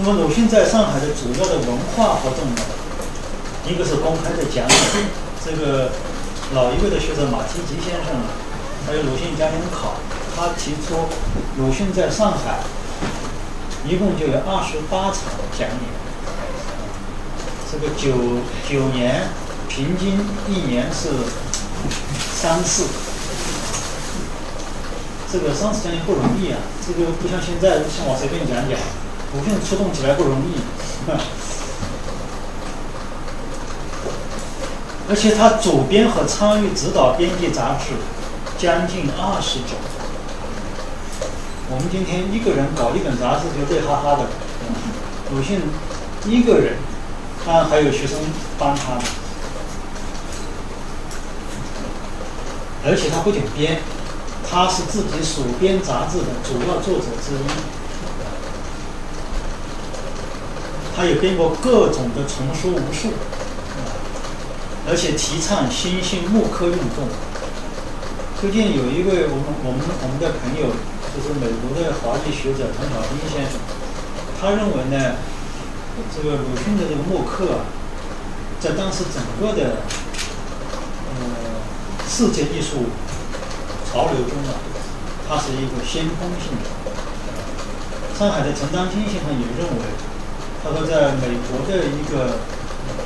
那么鲁迅在上海的主要的文化活动呢，一个是公开的讲演，这个老一辈的学者马提吉先生啊，还有鲁迅讲演考，他提出鲁迅在上海一共就有二十八场讲演，这个九九年平均一年是三次。这个三次讲演不容易啊，这个不像现在像我随便讲讲。鲁迅出动起来不容易，而且他主编和参与指导编辑杂志将近二十种。我们今天一个人搞一本杂志就累哈哈的，鲁迅一个人，当然还有学生帮他，而且他不仅编，他是自己所编杂志的主要作者之一。他也编过各种的丛书无数，而且提倡新兴木刻运动。最近有一位我们我们我们的朋友，就是美国的华裔学者唐小兵先生，他认为呢，这个鲁迅的这个木刻，啊在当时整个的呃世界艺术潮流中啊，它是一个先锋性的。上海的陈丹青先生也认为。他说，在美国的一个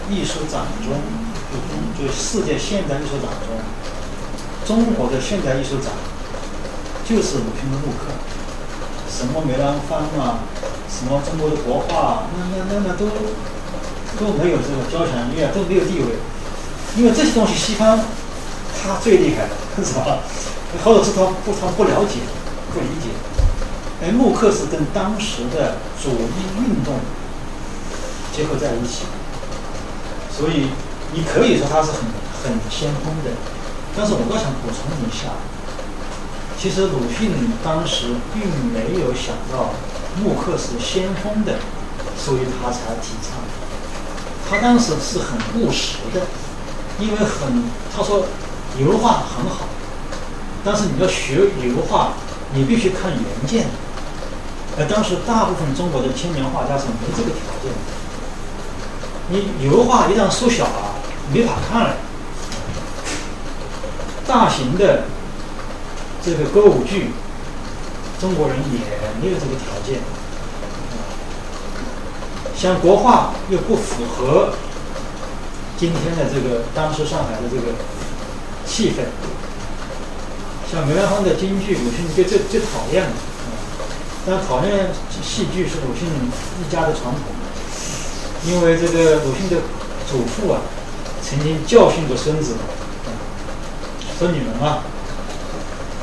艺术展中，就中就世界现代艺术展中，中国的现代艺术展就是鲁迅的木刻，什么梅兰芳啊，什么中国的国画，那那那那都都没有这个交响乐，都没有地位，因为这些东西西方他最厉害的，是吧？或者是他不他不了解，不理解。哎，木刻是跟当时的左翼运动。结合在一起，所以你可以说他是很很先锋的，但是我倒想补充一下，其实鲁迅当时并没有想到木刻是先锋的，所以他才提倡。他当时是很务实的，因为很他说油画很好，但是你要学油画，你必须看原件，而当时大部分中国的青年画家是没这个条件的。你油画一旦缩小了，没法看了。大型的这个歌舞剧，中国人也没有这个条件。像国画又不符合今天的这个当时上海的这个气氛。像梅兰芳的京剧，鲁迅最最最讨厌的。但讨厌戏剧是鲁迅一家的传统。因为这个鲁迅的祖父啊，曾经教训过孙子，说你们啊，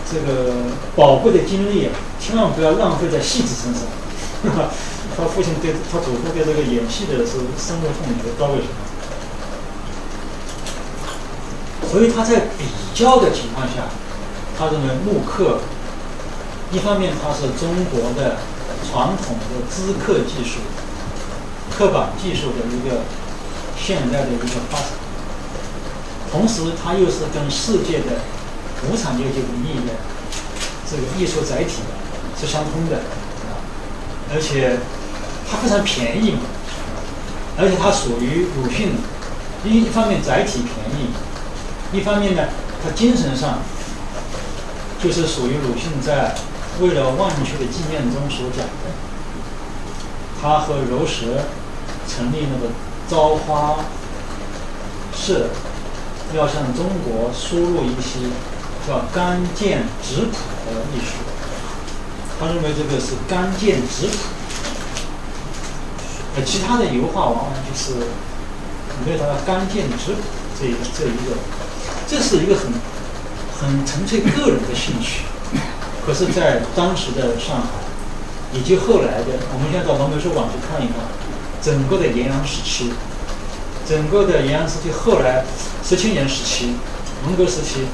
这个宝贵的精力啊，千万不要浪费在戏子身上。他父亲对他祖父对这个演戏的是深恶痛绝，不知道为什么。所以他在比较的情况下，他认为木刻，一方面它是中国的传统的资刻技术。刻板技术的一个现代的一个发展，同时它又是跟世界的无产阶级文艺的这个艺术载体是相通的，而且它非常便宜嘛，而且它属于鲁迅，一一方面载体便宜，一方面呢，它精神上就是属于鲁迅在为了忘却的纪念中所讲的，他和柔舌。成立那个朝花社，要向中国输入一些叫干剑直朴的艺术。他认为这个是干剑直朴，而其他的油画往往就是没有达到干剑直朴这一这一个，这是一个很很纯粹个人的兴趣。可是，在当时的上海，以及后来的，我们现在到龙美术馆去看一看。整个的延安时期，整个的延安时期，后来十七年时期，文革时期，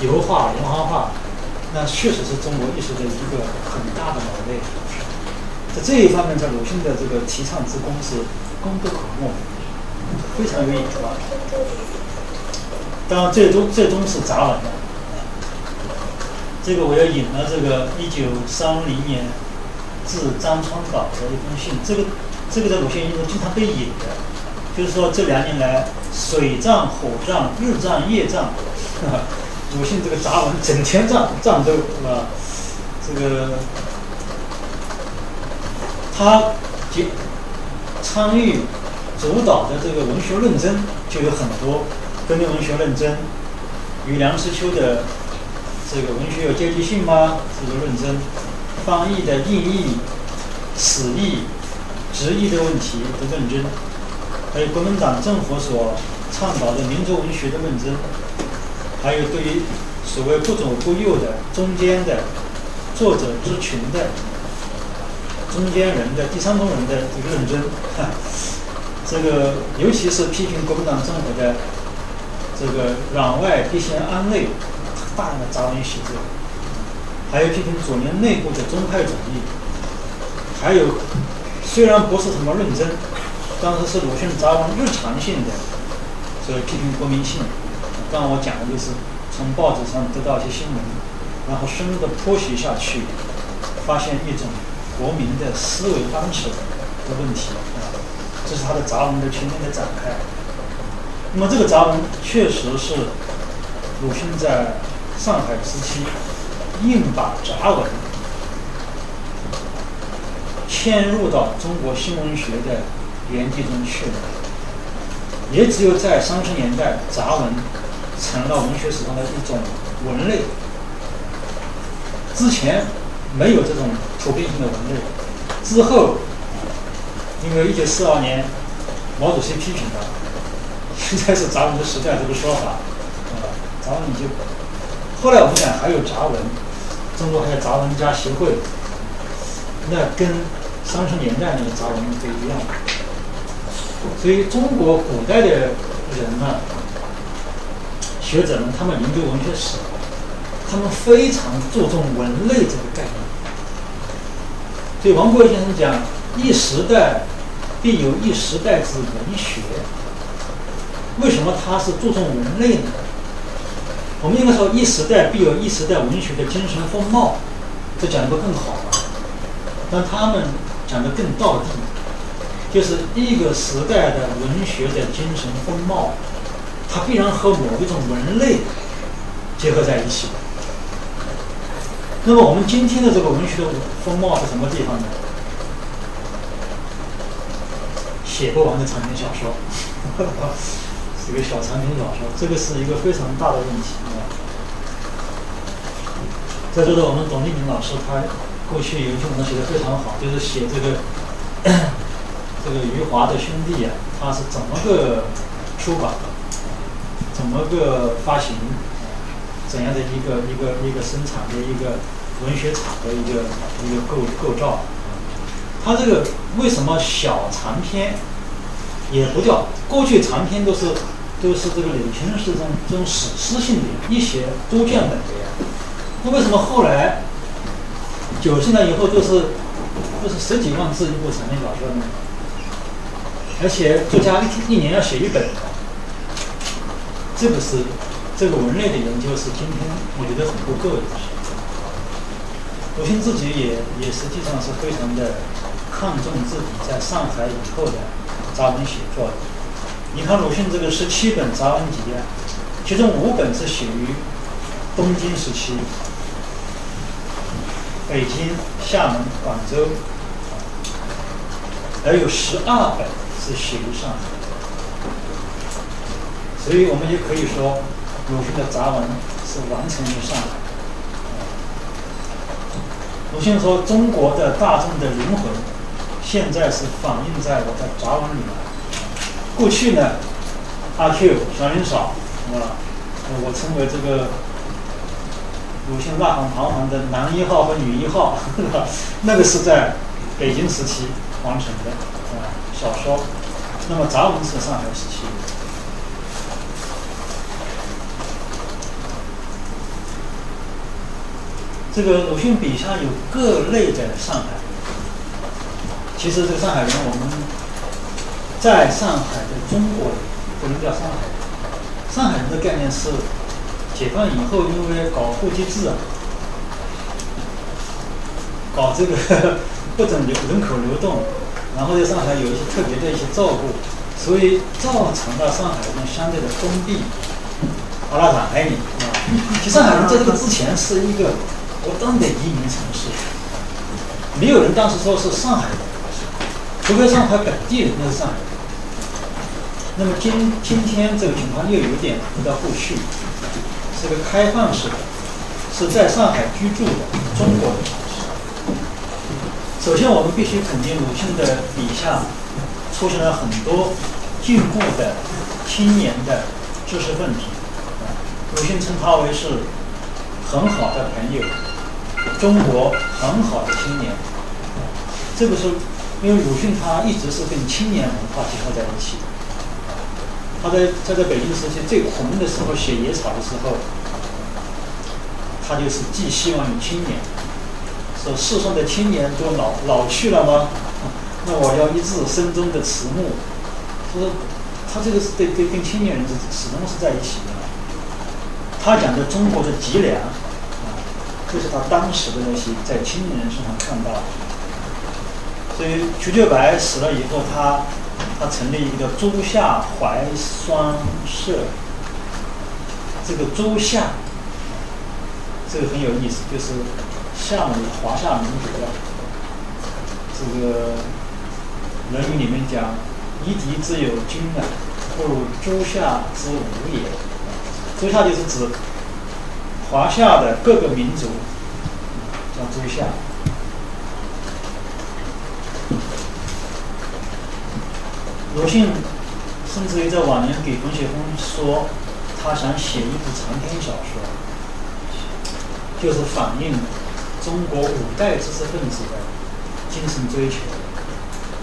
油画、连环画，那确实是中国艺术的一个很大的堡垒。在这一方面，在鲁迅的这个提倡之功是功不可没，非常有意义。当然，最终最终是杂文的。这个我要引了这个一九三零年致张春稿的一封信。这个这个在鲁迅印中经常被引的，就是说这两年来水战、火战、日战、夜战，鲁迅这个杂文整天战战斗，是吧？这个他接参与主导的这个文学论争就有很多，革命文学论争与梁实秋的。这个文学有阶级性吗？这个论争，翻译的定义、词义、直译的问题的论争，还有国民党政府所倡导的民族文学的论争，还有对于所谓不左不右的中间的作者之群的中间人的第三种人的 这个论争，这个尤其是批评国民党政府的这个攘外必先安内。大量的杂文写作，还有批评左联内部的宗派主义，还有虽然不是什么论争，但是是鲁迅杂文日常性的这个批评国民性。刚刚我讲的就是从报纸上得到一些新闻，然后深入的剖析下去，发现一种国民的思维方式的问题啊，这是他的杂文的全面的展开。那么这个杂文确实是鲁迅在。上海时期，硬把杂文嵌入到中国新文学的原地中去了。也只有在三十年代，杂文成了文学史上的一种文类。之前没有这种普遍性的文类。之后，因为一九四二年毛主席批评他，现在是杂文的时代这个说法，啊，杂文就。后来我们讲还有杂文，中国还有杂文家协会，那跟三十年代那个杂文不一样。所以中国古代的人呢，学者们他们研究文学史，他们非常注重文类这个概念。所以王国维先生讲，一时代必有一时代之文学。为什么他是注重文类呢？我们应该说，一时代必有一时代文学的精神风貌，这讲的更好了。但他们讲的更道地，就是一个时代的文学的精神风貌，它必然和某一种文类结合在一起。那么我们今天的这个文学的风貌是什么地方呢？写不完的长篇小说。这个小长篇小说，这个是一个非常大的问题啊。在座的我们董立明老师，他过去有一篇文章写的非常好，就是写这个 这个余华的兄弟啊，他是怎么个出版的，怎么个发行，怎样的一个一个一个生产的一个文学厂的一个一个构构造。他这个为什么小长篇也不叫？过去长篇都是。都是这个柳青是这种这种史诗性的，一写多卷本的呀。那为什么后来九十年以后都是都是十几万字一部长篇小说呢？而且作家一一年要写一本，这个是这个文类的研究是今天我觉得很不够的。鲁迅自己也也实际上是非常的看重自己在上海以后的杂文写作。你看鲁迅这个十七本杂文集啊，其中五本是写于东京时期，北京、厦门、广州，而有十二本是写于上海。所以我们也可以说，鲁迅的杂文是完成于上海。鲁迅说：“中国的大众的灵魂，现在是反映在我的杂文里面。”过去呢，阿 Q 小林嫂，啊，我称为这个鲁迅呐喊堂皇的男一号和女一号，那个是在北京时期完成的啊小说，那么杂文是上海时期。这个鲁迅笔下有各类的上海，其实这个上海人我们。在上海的中国人不能叫上海人，上海人的概念是解放以后，因为搞户籍制啊，搞这个 不准流人口流动，然后在上海有一些特别的一些照顾，所以造成了上海一种相对的封闭。好了，上海人啊，其实上海人在这个之前是一个不断的移民城市，没有人当时说是上海人，除非上海本地人那是上海人。那么今今天这个情况又有点回到过去，是个开放式的，是在上海居住的中国人。首先，我们必须肯定鲁迅的笔下出现了很多进步的青年的知识分子。鲁迅称他为是很好的朋友，中国很好的青年。这个是因为鲁迅他一直是跟青年文化结合在一起的。他在他在北京时期最红的时候写《野草》的时候，他就是寄希望于青年，说世上的青年都老老去了吗？那我要一字深中的迟暮。他说他这个是对对跟青年人是始终是在一起的。他讲的中国的脊梁，啊，就是他当时的那些在青年人身上看到。所以瞿秋白死了以后，他他成立一个叫朱夏怀双社。这个朱夏，这个很有意思，就是夏的华夏民族的。这个《论语》里面讲：“夷狄之有君啊，不如诸夏之无也。”诸夏就是指华夏的各个民族，叫诸夏。鲁迅甚至于在晚年给冯雪峰说，他想写一部长篇小说，就是反映中国五代知识分子的精神追求，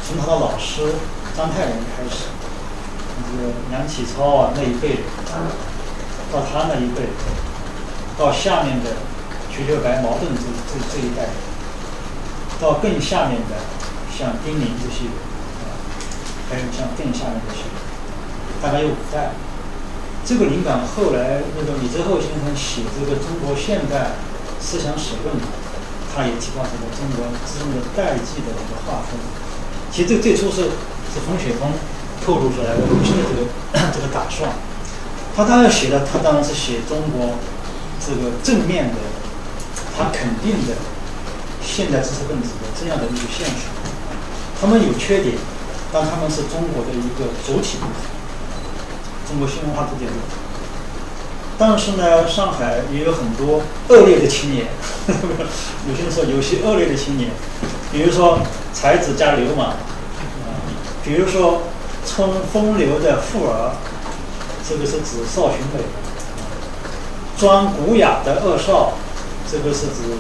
从他的老师章太炎开始，这个梁启超啊那一辈人。到他那一辈，到下面的瞿秋白、茅盾这这这一代，到更下面的像丁玲这些人，还有像更下面这些，大概有五代。这个灵感后来那个李泽厚先生写这个《中国现代思想史论》，他也提到这个中国之中的代际的一个划分。其实这最初是是冯雪峰透露出来的鲁迅的这个 这个打算。他当然写的，他当然是写中国这个正面的，他肯定的现代知识分子的这样的一个现实。他们有缺点，但他们是中国的一个主体部分，中国新文化主体。但是呢，上海也有很多恶劣的青年，有些人说有些恶劣的青年，比如说才子加流氓，啊比如说充风流的富儿。这个是指邵群美，装古雅的恶少，这个是指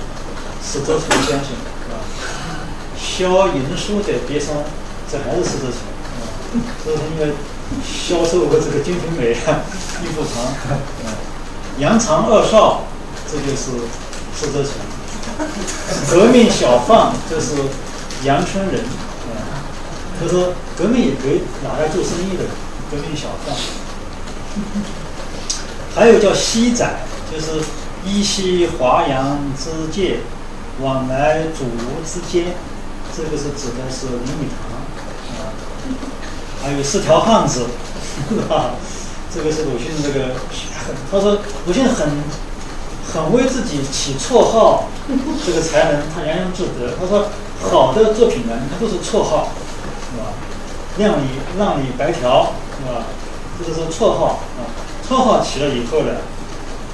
史哲成先生，啊，销淫书的别生，这还是史哲成，啊，这是因为销售和这个《金瓶梅》啊，玉不长，啊，扬长二少，这就是史哲成，革命小贩，就是杨春仁，啊，他说革命也可以拿来做生意的，革命小贩。还有叫西仔，就是依稀华阳之界，往来祖庐之间，这个是指的是林语堂。还有四条汉子，是吧？这个是鲁迅这个，他说鲁迅很很为自己起绰号，这个才能他洋洋自得。他说好的作品呢，你看都是绰号，是吧？亮里浪里白条，是吧？这就是绰号啊，绰号起了以后呢，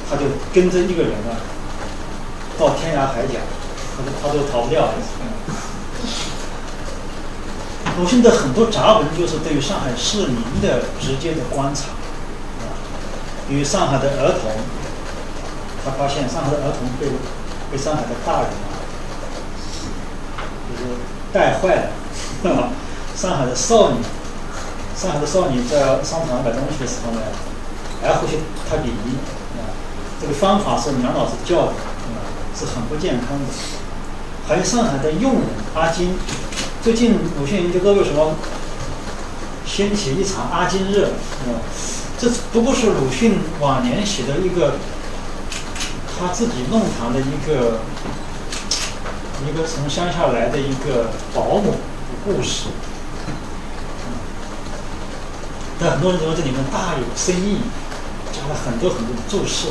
他就跟着一个人啊，到天涯海角，他都他都逃不掉。鲁迅的很多杂文就是对于上海市民的直接的观察，啊，比如上海的儿童，他发现上海的儿童被被上海的大人啊，就是带坏了，上海的少女。上海的少女在商场买东西的时候呢，还互相他比一啊，这个方法是梁老师教的啊，是很不健康的。还有上海的佣人阿金，最近鲁迅研究都为什么掀起一场阿金热啊？这不过是鲁迅晚年写的一个他自己弄堂的一个一个从乡下来的一个保姆的故事。但很多人认为这里面大有深意，加了很多很多的注释。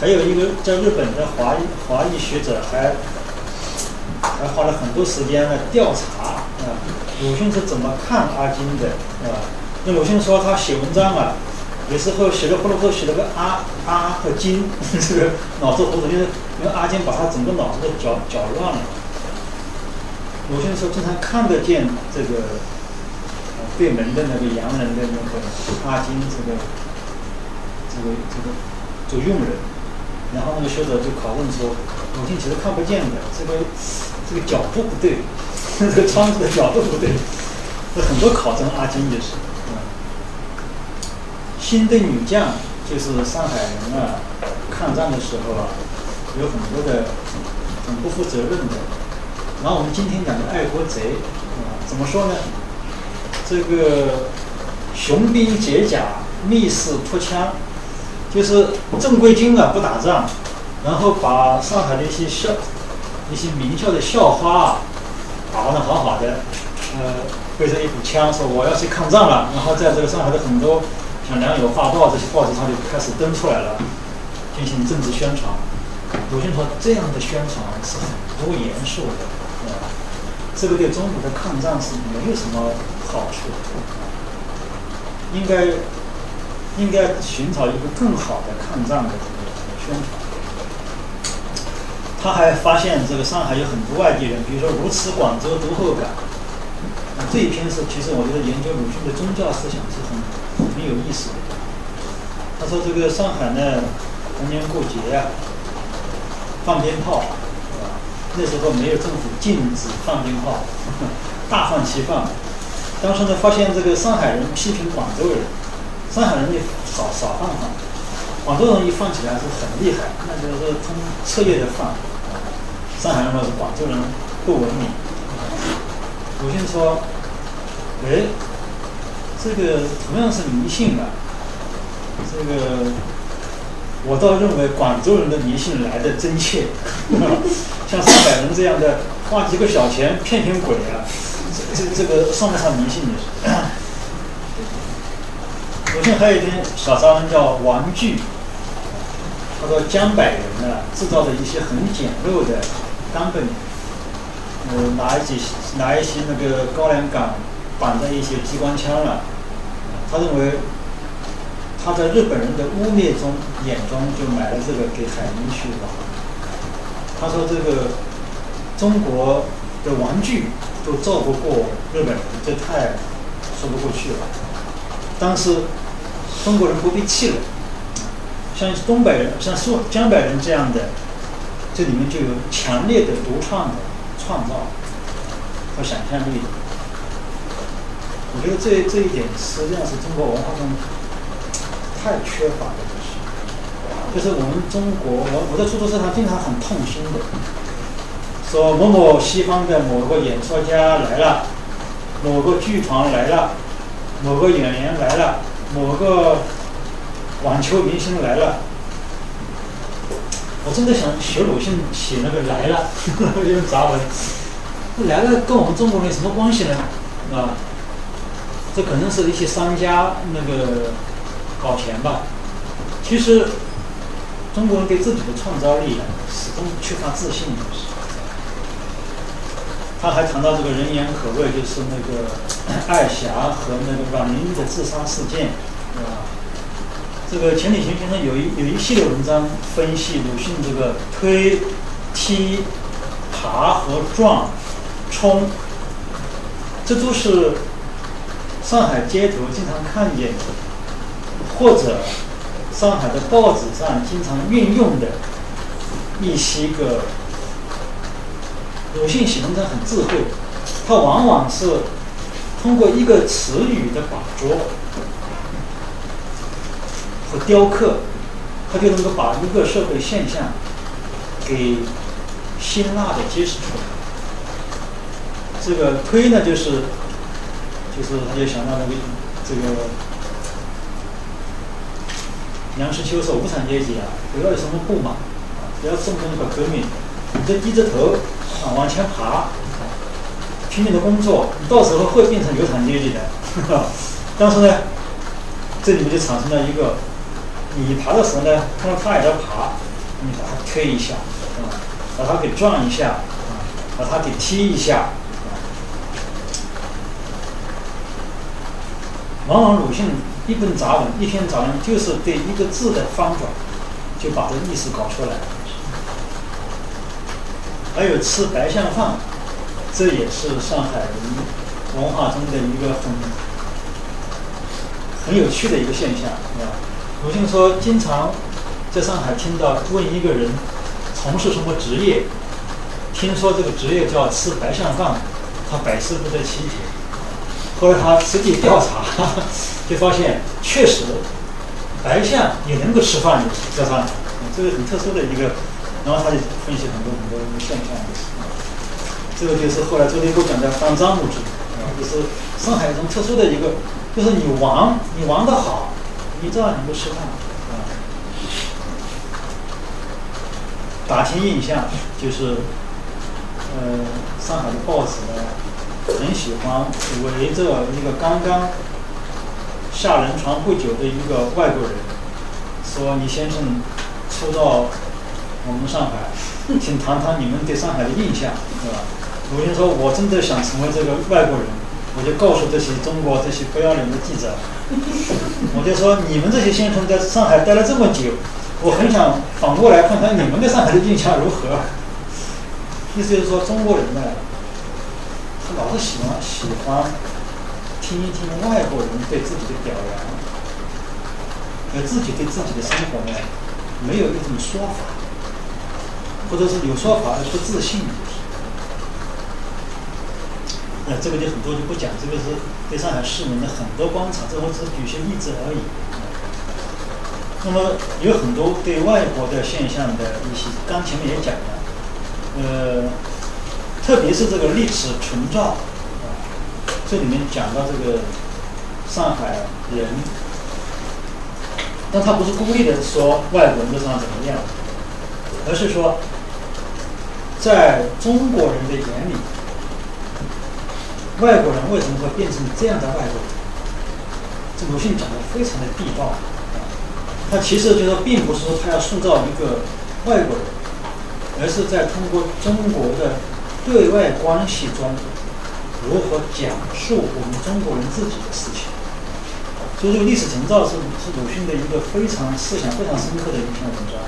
还有一个在日本的华裔华裔学者还还花了很多时间来调查啊，鲁迅是怎么看阿金的啊？那鲁迅说他写文章啊，有时候写的糊里糊涂写了个阿阿和金，这个脑子糊涂，就是因为阿金把他整个脑子都搅搅乱了。鲁迅说经常看得见这个。对门的那个洋人的那个阿金，这个这个这个做佣人，然后那个学者就拷问说：“鲁迅其实看不见的，这个这个角度不对，这个窗子的角度不对。”这很多考证阿金就是。新的女将就是上海人啊，抗战的时候啊，有很多的很不负责任的。然后我们今天讲的爱国贼，啊，怎么说呢？这个雄兵解甲，密室脱枪，就是正规军啊不打仗，然后把上海的一些校、一些名校的校花啊打扮的好好的，呃，背着一股枪说我要去抗战了，然后在这个上海的很多像《良友画报》这些报纸上就开始登出来了，进行政治宣传。鲁迅说这样的宣传是很不严肃的，啊，这个对中国的抗战是没有什么。好处，应该应该寻找一个更好的抗战的这个宣传。他还发现这个上海有很多外地人，比如说如此广州读后感。这一篇是其实我觉得研究鲁迅的宗教思想是很很有意思的。他说这个上海呢，逢年过节啊，放鞭炮，是吧？那时候没有政府禁止放鞭炮，大放齐放。当时呢，发现这个上海人批评广州人，上海人你少少放放，广州人一放起来是很厉害，那就是说他们彻夜的放。上海人说是广州人不文明。鲁迅说：“哎，这个同样是迷信啊，这个我倒认为广州人的迷信来的真切，像上海人这样的花几个小钱骗骗鬼啊。”这这这个算不上迷信。鲁迅还有一篇小杂文叫《玩具》，他说江北人呢制造的一些很简陋的冈本，呃，拿一些拿一些那个高粱杆绑在一些机关枪了。他认为他在日本人的污蔑中眼中就买了这个给海军去玩。他说这个中国的玩具。都造不过日本人，这太说不过去了。但是中国人不被气了，像东北人、像苏江北人这样的，这里面就有强烈的独创的创造和想象力。我觉得这这一点实际上是中国文化中太缺乏的东西。就是我们中国，我我在出租车上经常很痛心的。说某某西方的某个演说家来了，某个剧团来了，某个演员来了，某个网球明星来了。我真的想学鲁迅写那个来了，用杂文。来了跟我们中国人有什么关系呢？啊，这可能是一些商家那个搞钱吧。其实中国人对自己的创造力啊，始终缺乏自信。他还谈到这个人言可畏，就是那个艾霞和那个阮玲玉的自杀事件，啊，这个钱理群先生有一有一系列文章分析鲁迅这个推、踢、爬和撞、冲，这都是上海街头经常看见的，或者上海的报纸上经常运用的一些个。鲁迅写文章很智慧，他往往是通过一个词语的把捉和雕刻，他就能够把一个社会现象给辛辣的揭示出来。这个推呢，就是就是他就想到那个这个梁实秋说无产阶级啊，不要有什么不满啊，不要动不动搞革命。你就低着头啊往前爬，拼命的工作，你到时候会变成有产阶级的。但是呢，这里面就产生了一个，你爬的时候呢，看到他也在爬，你把他推一下，啊，把他给撞一下，啊，把他给踢一下。啊往往鲁迅一本杂文、一篇杂文，就是对一个字的翻转，就把这意思搞出来。还有吃白象饭，这也是上海人文化中的一个很很有趣的一个现象，是吧？鲁迅说，经常在上海听到问一个人从事什么职业，听说这个职业叫吃白象饭，他百思不得其解。后来他实际调查，就发现确实白象也能够吃饭，在上海，这个很特殊的一个。然后他就分析很多很多现象，这个就是后来周立波讲的反张物质，就是上海一种特殊的一个，就是你玩你玩的好，你照样你不吃饭，啊。打听印象就是，呃，上海的报纸呢。很喜欢围着一个刚刚下轮船不久的一个外国人，说：“李先生初到我们上海，请谈谈你们对上海的印象，是吧？”鲁迅说：“我真的想成为这个外国人，我就告诉这些中国这些不要脸的记者，我就说你们这些先生在上海待了这么久，我很想反过来看看你们对上海的印象如何。”意思就是说中国人呢。他老是喜欢喜欢听一听外国人对自己的表扬，而自己对自己的生活呢，没有一种说法，或者是有说法而不自信。那这个就很多就不讲，这个是对上海市民的很多观察，这我只是举些例子而已。那么有很多对外国的现象的一些，刚前面也讲了，呃。特别是这个历史存照，这里面讲到这个上海人，但他不是故意的说外国人上怎么样，而是说，在中国人的眼里，外国人为什么会变成这样的外国人？这鲁迅讲的非常的地道，啊，他其实就说并不是说他要塑造一个外国人，而是在通过中国的。对外关系中如何讲述我们中国人自己的事情？所以这个历史成造是是鲁迅的一个非常思想非常深刻的一篇文章。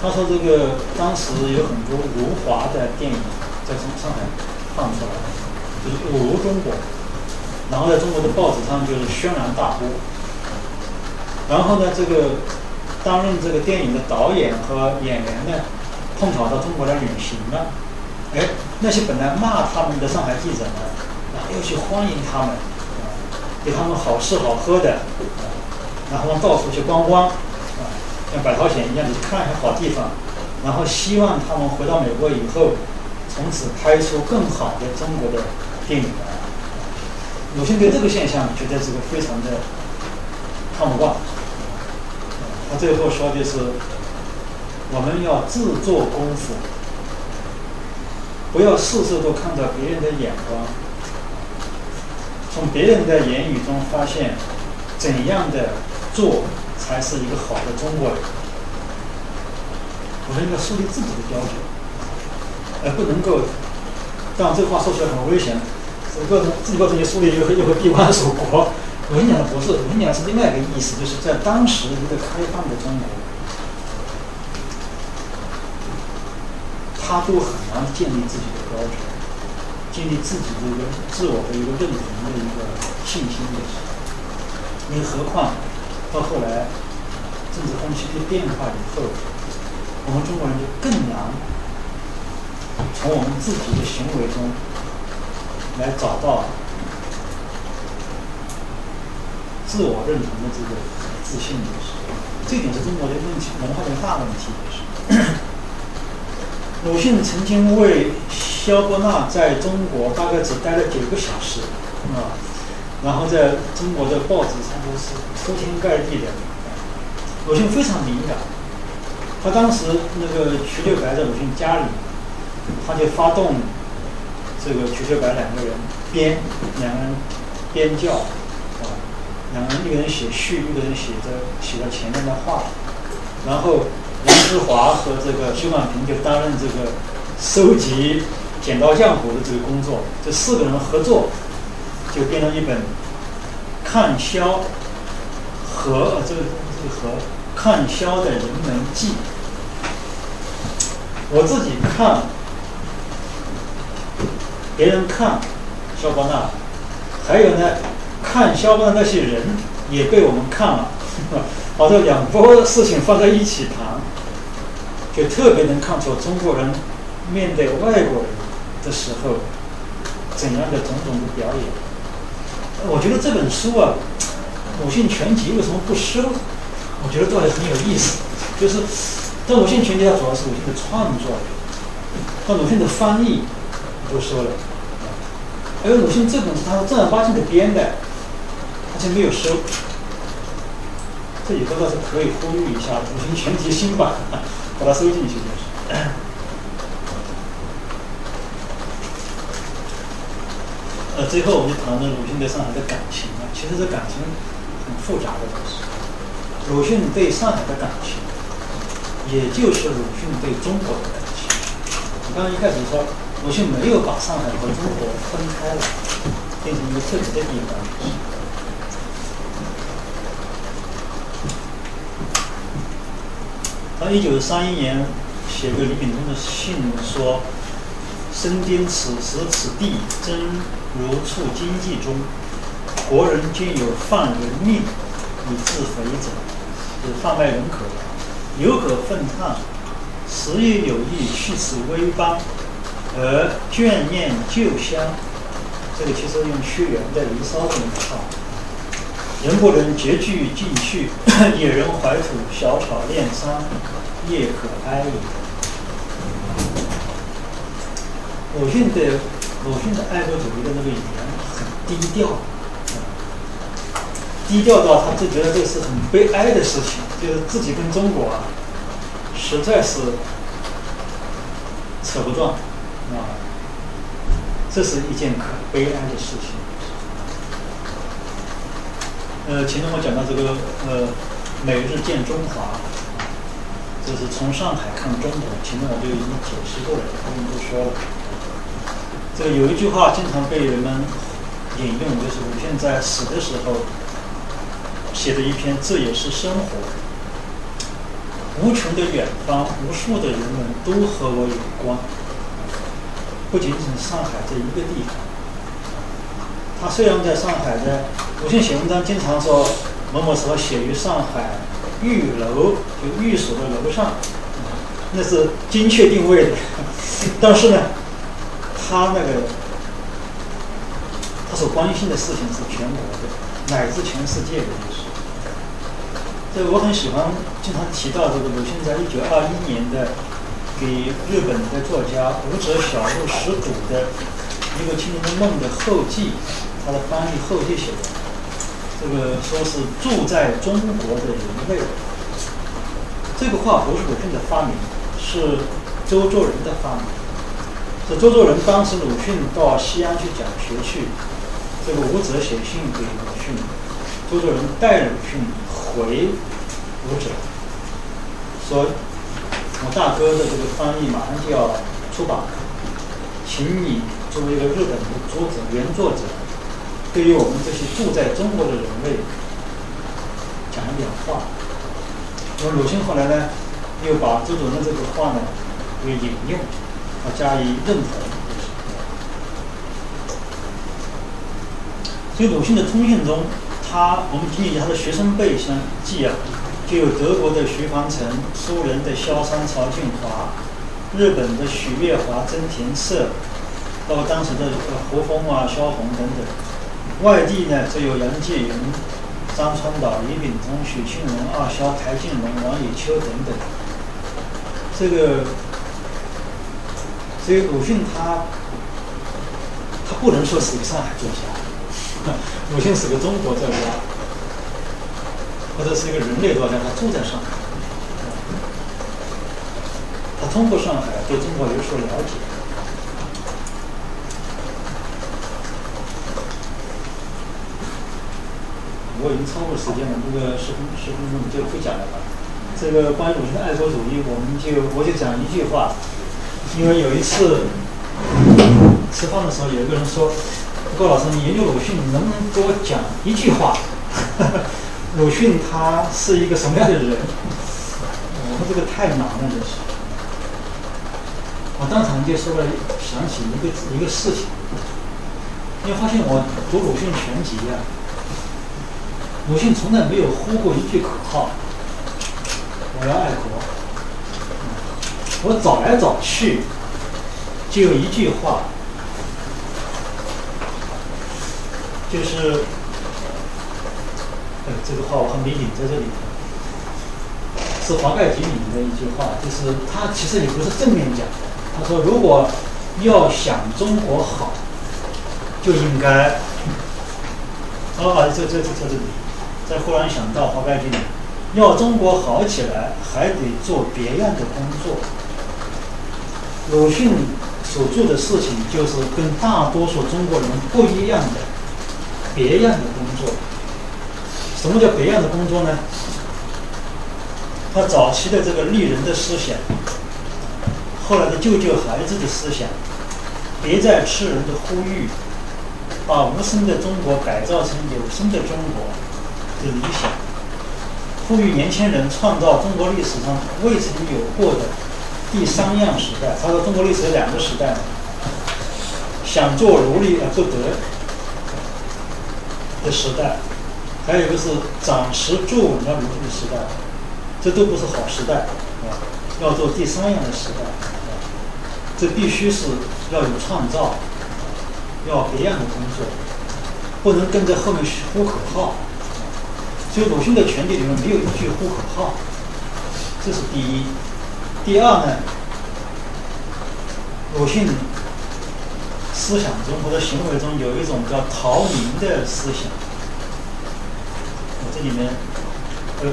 他说这个当时有很多辱华的电影在上上海放出来，就是侮辱中国，然后在中国的报纸上就是轩然大波。然后呢，这个担任这个电影的导演和演员呢，碰巧到中国来旅行了。哎，那些本来骂他们的上海记者呢，然后又去欢迎他们，给他们好吃好喝的，然后到处去观光，啊，像百淘险一样的去看一下好地方，然后希望他们回到美国以后，从此拍出更好的中国的电影来。鲁迅对这个现象觉得这个非常的看不惯，他最后说的是，我们要自做功夫。不要事事都看到别人的眼光，从别人的言语中发现怎样的做才是一个好的中国人。我们应该树立自己的标准，而不能够，但这话说出来很危险，这个自己把自己树立又会又会闭关锁国。我跟你讲的不是，我跟你讲是另外一个意思，就是在当时一个开放的中国。他都很难建立自己的标准，建立自己的一个自我的一个认同的一个信心的。你何况到后来政治风气一变化以后，我们中国人就更难从我们自己的行为中来找到自我认同的这个自信的时候，这点是中国的问题，文化的大问题。鲁迅曾经为萧伯纳在中国大概只待了九个小时，啊，然后在中国的报纸上都是铺天盖地的。鲁迅非常敏感，他当时那个瞿秋白在鲁迅家里，他就发动这个瞿秋白两个人编，两个人编教，啊，两个人一个人写序，一个人写着写了前面的话，然后梁思华和这个徐广平就担任这个收集剪刀浆糊的这个工作，这四个人合作就编了一本《看萧》和这个这个和看萧的人文记。我自己看，别人看肖邦纳，还有呢，看肖邦的那些人也被我们看了，把这两波事情放在一起谈，就特别能看出中国人面对外国人的时候怎样的种种的表演。我觉得这本书啊，《鲁迅全集》为什么不收？我觉得倒也很有意思，就是。但鲁迅全集它主要是鲁迅的创作，那鲁迅的翻译不说了，而鲁迅这本是他正儿八经的编的，而且没有收。这以后倒是可以呼吁一下鲁迅全集新版，把它收进去就是。呃，最后我们就谈论鲁迅对上海的感情啊，其实这感情很复杂的东西。鲁迅对上海的感情。也就是鲁迅对中国的感情。我刚刚一开始说，鲁迅没有把上海和中国分开了，变成一个特别的地方。他一九三一年写给李秉忠的信说：“身经此时此地，真如处经济中。国人皆有犯人命以自肥者，是贩卖人口的。”有可愤叹，时也有意去此危邦，而眷念旧乡。这个其实用屈原的《离骚》这么唱：“人不能结聚进去，野人怀土，小草恋山，夜可哀也。”鲁迅的鲁迅的爱国主义的那个语言很低调，低调到他就觉得这是很悲哀的事情。就是自己跟中国啊，实在是扯不断，这是一件可悲哀的事情。呃，前面我讲到这个呃，每日见中华，就是从上海看中国，前面我就已经解释过了，不用多说了。这个有一句话经常被人们引用，就是鲁迅在死的时候写的一篇《这也是生活》。无穷的远方，无数的人们都和我有关，不仅仅上海这一个地方。他虽然在上海的，鲁迅写文章经常说某某时候写于上海寓楼，就寓所的楼上，那是精确定位的。但是呢，他那个他所关心的事情是全国的，乃至全世界的。这我很喜欢经常提到这个鲁迅在一九二一年的给日本的作家武者小路实笃的一个青年的梦的后记，他的翻译后记写的，这个说是住在中国的人类，这个话不是鲁迅的发明，是周作人的发明。这周作人当时鲁迅到西安去讲学去，这个武者写信给鲁迅，周作人带鲁迅。回武者说：“我大哥的这个翻译马上就要出版了，请你作为一个日本的作者、原作者，对于我们这些住在中国的人类讲一点话。”那么鲁迅后来呢，又把周作人的这个话呢给引用，啊加以认同。所以鲁迅的通信中。他，我们听一下他的学生辈相记啊，就有德国的徐凡成、苏人的萧山曹俊华、日本的许月华、真田社，包括当时的胡风啊、萧红等等。外地呢，则有杨介云、张川岛、李秉忠、许庆荣、二萧、台静龙、王野秋等等。这个，所以鲁迅他，他不能说是个上海作家。鲁迅是个中国作家，或者是一个人类作家，他住在上海。他通过上海对中国有所了解。我已经超过时间了，这个十分十分钟就不讲了吧。这个关于鲁迅的爱国主义，我们就我就讲一句话，因为有一次吃饭的时候，有一个人说：“郭老师，你研究鲁迅，你能不能给我讲一句话？鲁迅他是一个什么样的人？”我说这个太难了，这是。我当场就说了，想起一个一个事情，你发现我读鲁迅全集呀。鲁迅从来没有呼过一句口号：“我要爱国。”我找来找去，就有一句话，就是，这个话我还没引在这里头，是华盖集里面的一句话，就是他其实也不是正面讲。他说：“如果要想中国好，就应该……啊，这这这在这里。”再忽然想到华盖集里，要中国好起来，还得做别样的工作。鲁迅所做的事情，就是跟大多数中国人不一样的别样的工作。什么叫别样的工作呢？他早期的这个立人的思想，后来的救救孩子的思想，别再吃人的呼吁，把无声的中国改造成有声的中国。的理想，呼吁年轻人创造中国历史上未曾有过的第三样时代。他说，中国历史有两个时代，想做奴隶而不得的时代，还有一个是暂时坐稳了鲁迅的时代。这都不是好时代，啊，要做第三样的时代，这必须是要有创造，要别样的工作，不能跟着后面呼口号。所以鲁迅的全集里面没有一句呼口号，这是第一。第二呢，鲁迅思想中或者行为中有一种叫逃民的思想。这里面，呃。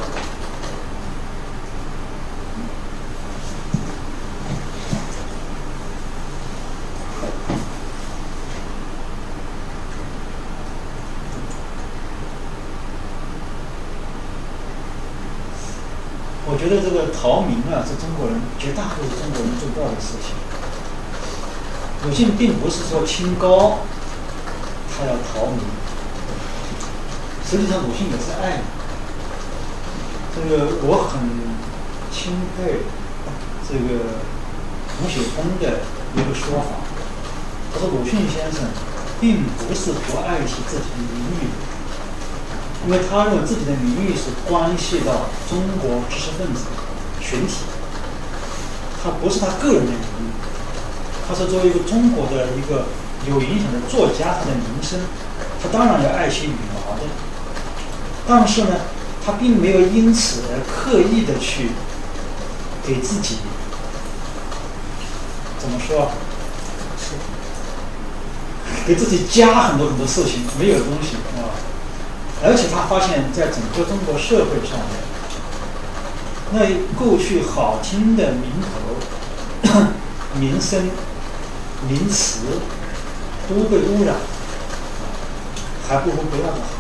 我觉得这个逃民啊，是中国人绝大多数中国人做不到的事情。鲁迅并不是说清高，他要逃民。实际上，鲁迅也是爱。这个我很钦佩这个吴雪峰的一个说法。他说，鲁迅先生并不是不爱惜自己的名誉。因为他认为自己的名誉是关系到中国知识分子群体，他不是他个人的名誉，他是作为一个中国的一个有影响的作家，他的名声，他当然要爱惜羽毛的。但是呢，他并没有因此而刻意的去给自己怎么说，给自己加很多很多事情，没有东西啊。而且他发现，在整个中国社会上面，那过去好听的名头、名声、名词都被污染，还不如不要的好。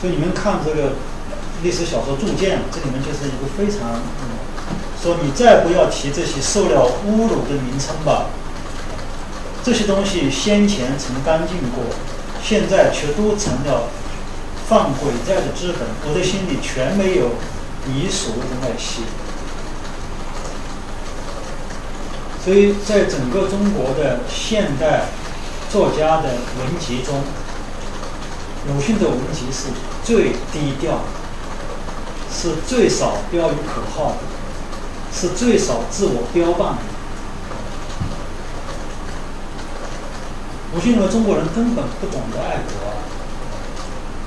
所以你们看这个历史小说《铸剑》，这里面就是一个非常嗯说你再不要提这些受了侮辱的名称吧，这些东西先前曾干净过。现在却都成了放鬼债的资本，我的心里全没有你所谓的那些。所以在整个中国的现代作家的文集中，鲁迅的文集是最低调，是最少标语口号的，是最少自我标榜的。鲁迅认为中国人根本不懂得爱国。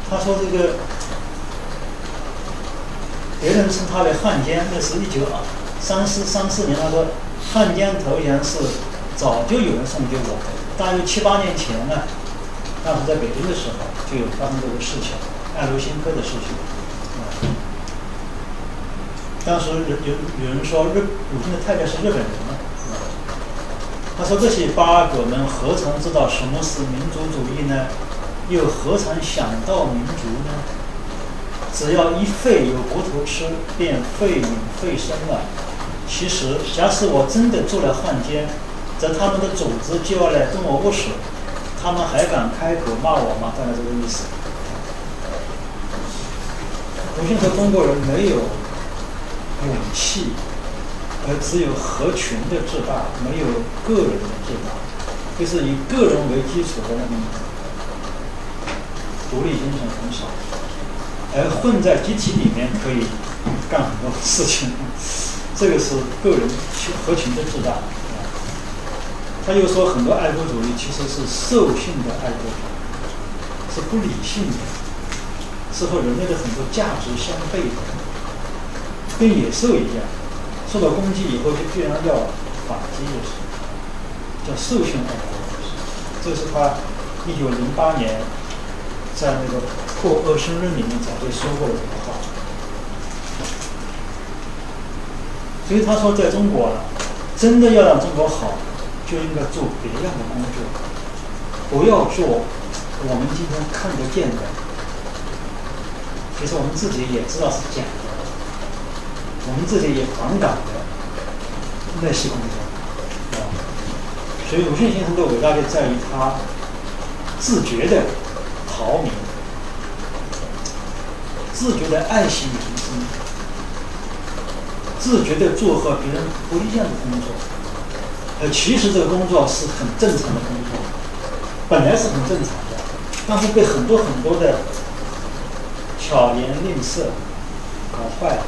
他说：“这个别人称他为汉奸，那是一九三四三四年。他说汉奸头衔是早就有人送给我，大约七八年前呢，当时在北京的时候就有发生这个事情，爱如新科的事情。当时有有有人说日鲁迅的太太是日本人嘛，他说这些八哥们何曾知道什么是民族主义呢？又何曾想到民族呢？只要一废有骨头吃，便废民废生了。其实，假使我真的做了汉奸，则他们的组织就要来跟我握手，他们还敢开口骂我吗？大概这个意思。鲁迅说中国人没有勇气，而只有合群的自大，没有个人的自大，就是以个人为基础的那种独立精神很少，而混在集体里面可以干很多事情。这个是个人合群的自大。他又说，很多爱国主义其实是兽性的爱国主义，是不理性的，是和人类的很多价值相悖的，跟野兽一样，受到攻击以后就必然要反击的是，叫兽性爱国。这是他一九零八年在那个《破恶生论》里面早就说过的一个话。所以他说，在中国啊，真的要让中国好，就应该做别样的工作，不要做我们今天看得见的，其实我们自己也知道是假的，我们自己也反感的那些工作，啊。所以鲁迅先生的伟大就在于他自觉的逃，自觉的爱惜民生。自觉地做和别人不一样的工作，呃，其实这个工作是很正常的工作，本来是很正常的，但是被很多很多的巧言令色搞坏了，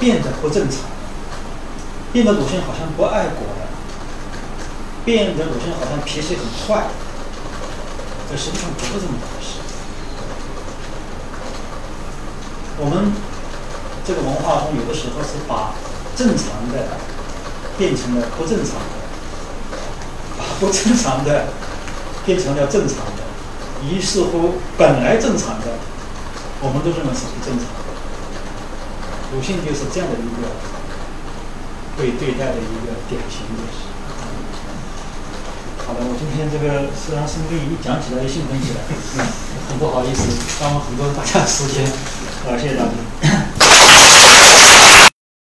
变得不正常，变得鲁迅好像不爱国了，变得鲁迅好像脾气很坏，这实际上不是这么回事。我们。这个文化中有的时候是把正常的变成了不正常的，把不正常的变成了正常的，于是乎本来正常的，我们都认为是不正常的。鲁迅就是这样的一个被对待的一个典型的是。好的，我今天这个虽然生病，一讲起来兴奋起来，很不好意思，耽误很多大家时间，感，谢大家。